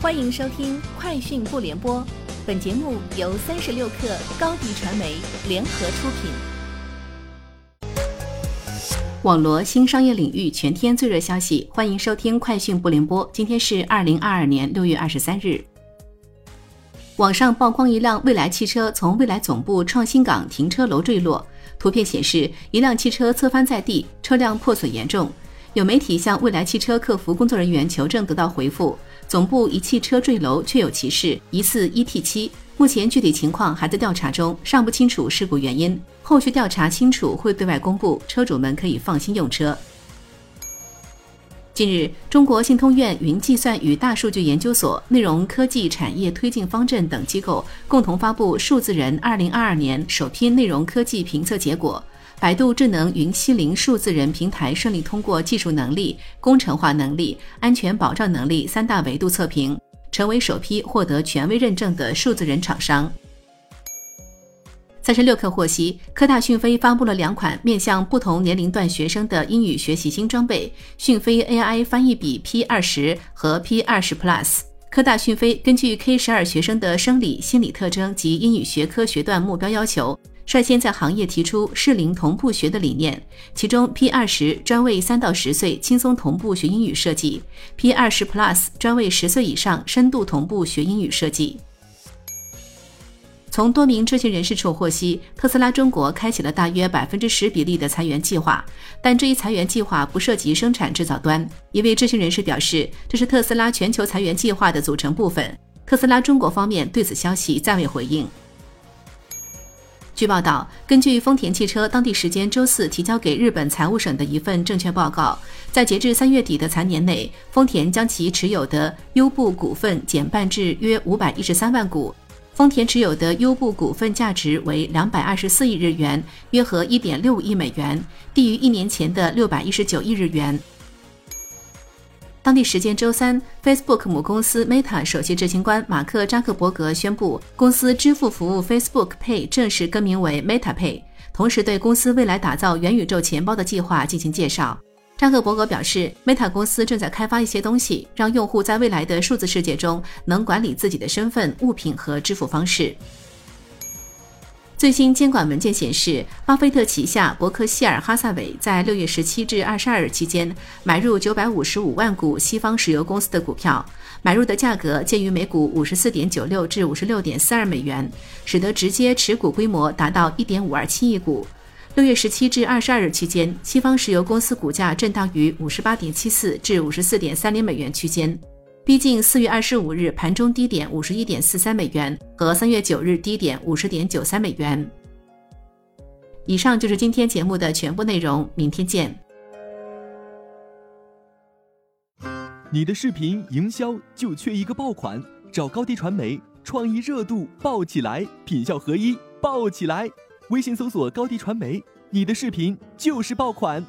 欢迎收听《快讯不联播》，本节目由三十六克高低传媒联合出品。网罗新商业领域全天最热消息，欢迎收听《快讯不联播》。今天是二零二二年六月二十三日。网上曝光一辆蔚来汽车从蔚来总部创新港停车楼坠落，图片显示一辆汽车侧翻在地，车辆破损严重。有媒体向蔚来汽车客服工作人员求证，得到回复。总部一汽车坠楼，确有其事，疑似 ET7。目前具体情况还在调查中，尚不清楚事故原因。后续调查清楚会对外公布，车主们可以放心用车。近日，中国信通院云计算与大数据研究所、内容科技产业推进方阵等机构共同发布“数字人二零二二年首批内容科技评测结果”。百度智能云西林数字人平台顺利通过技术能力、工程化能力、安全保障能力三大维度测评，成为首批获得权威认证的数字人厂商。三十六氪获悉，科大讯飞发布了两款面向不同年龄段学生的英语学习新装备——讯飞 AI 翻译笔 P 二十和 P 二十 Plus。科大讯飞根据 K 十二学生的生理、心理特征及英语学科学段目标要求。率先在行业提出适龄同步学的理念，其中 P 二十专为三到十岁轻松同步学英语设计，P 二十 Plus 专为十岁以上深度同步学英语设计。从多名知情人士处获悉，特斯拉中国开启了大约百分之十比例的裁员计划，但这一裁员计划不涉及生产制造端。一位知情人士表示，这是特斯拉全球裁员计划的组成部分。特斯拉中国方面对此消息暂未回应。据报道，根据丰田汽车当地时间周四提交给日本财务省的一份证券报告，在截至三月底的财年内，丰田将其持有的优步股份减半至约五百一十三万股。丰田持有的优步股份价值为两百二十四亿日元，约合一点六亿美元，低于一年前的六百一十九亿日元。当地时间周三，Facebook 母公司 Meta 首席执行官马克扎克伯格宣布，公司支付服务 Facebook Pay 正式更名为 Meta Pay，同时对公司未来打造元宇宙钱包的计划进行介绍。扎克伯格表示，Meta 公司正在开发一些东西，让用户在未来的数字世界中能管理自己的身份、物品和支付方式。最新监管文件显示，巴菲特旗下伯克希尔哈萨韦在六月十七至二十二日期间买入九百五十五万股西方石油公司的股票，买入的价格介于每股五十四点九六至五十六点四二美元，使得直接持股规模达到一点五二七亿股。六月十七至二十二日期间，西方石油公司股价震荡于五十八点七四至五十四点三零美元区间。逼近四月二十五日盘中低点五十一点四三美元和三月九日低点五十点九三美元。以上就是今天节目的全部内容，明天见。你的视频营销就缺一个爆款，找高低传媒，创意热度爆起来，品效合一爆起来。微信搜索高低传媒，你的视频就是爆款。